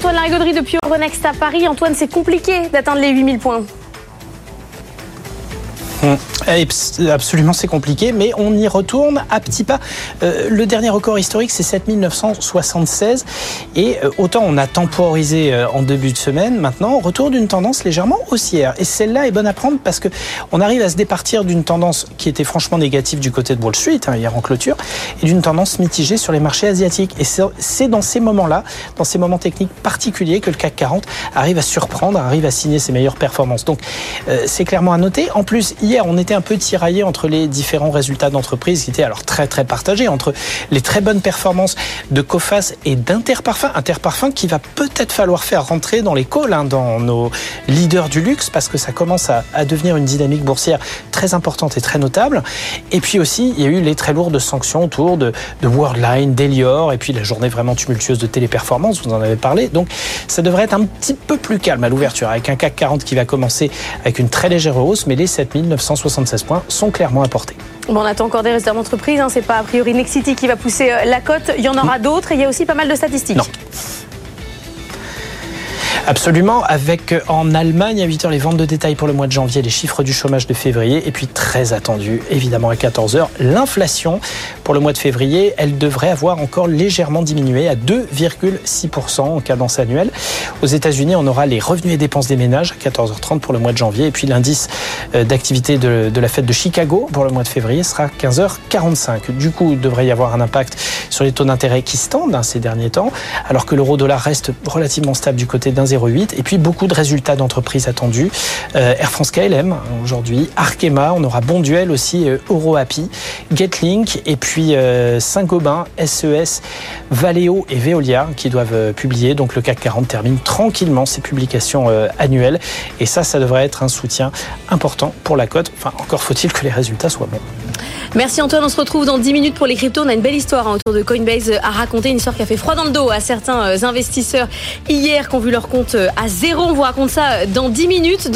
Antoine Larigauderie depuis Euronext à Paris. Antoine, c'est compliqué d'atteindre les 8000 points. Hum, absolument, c'est compliqué, mais on y retourne à petits pas. Euh, le dernier record historique, c'est 7976. Et euh, autant on a temporisé euh, en début de semaine, maintenant, on retourne d'une tendance légèrement haussière. Et celle-là est bonne à prendre parce que on arrive à se départir d'une tendance qui était franchement négative du côté de Wall Street, hein, hier en clôture, et d'une tendance mitigée sur les marchés asiatiques. Et c'est dans ces moments-là, dans ces moments techniques particuliers, que le CAC 40 arrive à surprendre, arrive à signer ses meilleures performances. Donc, c'est clairement à noter. En plus, on était un peu tiraillé entre les différents résultats d'entreprise qui étaient alors très très partagés entre les très bonnes performances de Cofas et d'Interparfum. Interparfum qui va peut-être falloir faire rentrer dans les calls, hein, dans nos leaders du luxe, parce que ça commence à, devenir une dynamique boursière très importante et très notable. Et puis aussi, il y a eu les très lourdes sanctions autour de, de Worldline, d'Elior, et puis la journée vraiment tumultueuse de Téléperformance, vous en avez parlé. Donc ça devrait être un petit peu plus calme à l'ouverture, avec un CAC 40 qui va commencer avec une très légère hausse, mais les 7900 176 points sont clairement apportés. Bon, on attend encore des résultats d'entreprise. Hein. C'est pas a priori Nexity qui va pousser euh, la cote. Il y en aura d'autres et il y a aussi pas mal de statistiques. Non. Absolument, avec euh, en Allemagne à 8h les ventes de détail pour le mois de janvier, les chiffres du chômage de février, et puis très attendu, évidemment à 14h, l'inflation pour le mois de février, elle devrait avoir encore légèrement diminué à 2,6% en cadence annuelle. Aux États-Unis, on aura les revenus et dépenses des ménages à 14h30 pour le mois de janvier, et puis l'indice euh, d'activité de, la fête de Chicago pour le mois de février sera 15h45. Du coup, il devrait y avoir un impact sur les taux d'intérêt qui se tendent hein, ces derniers temps, alors que l'euro-dollar reste relativement stable du côté d'un 0,8. Et puis beaucoup de résultats d'entreprises attendus. Euh, Air France KLM aujourd'hui, Arkema, on aura Bonduel aussi, euh, EuroHappy, Getlink et puis euh, Saint-Gobain, SES, Valeo et Veolia qui doivent publier. Donc le CAC 40 termine tranquillement ses publications annuelles. Et ça, ça devrait être un soutien important pour la cote. Enfin, encore faut-il que les résultats soient bons. Merci Antoine, on se retrouve dans 10 minutes pour les cryptos. On a une belle histoire hein, autour de Coinbase à raconter, une histoire qui a fait froid dans le dos à certains investisseurs hier qui ont vu leur compte à zéro. On vous raconte ça dans 10 minutes.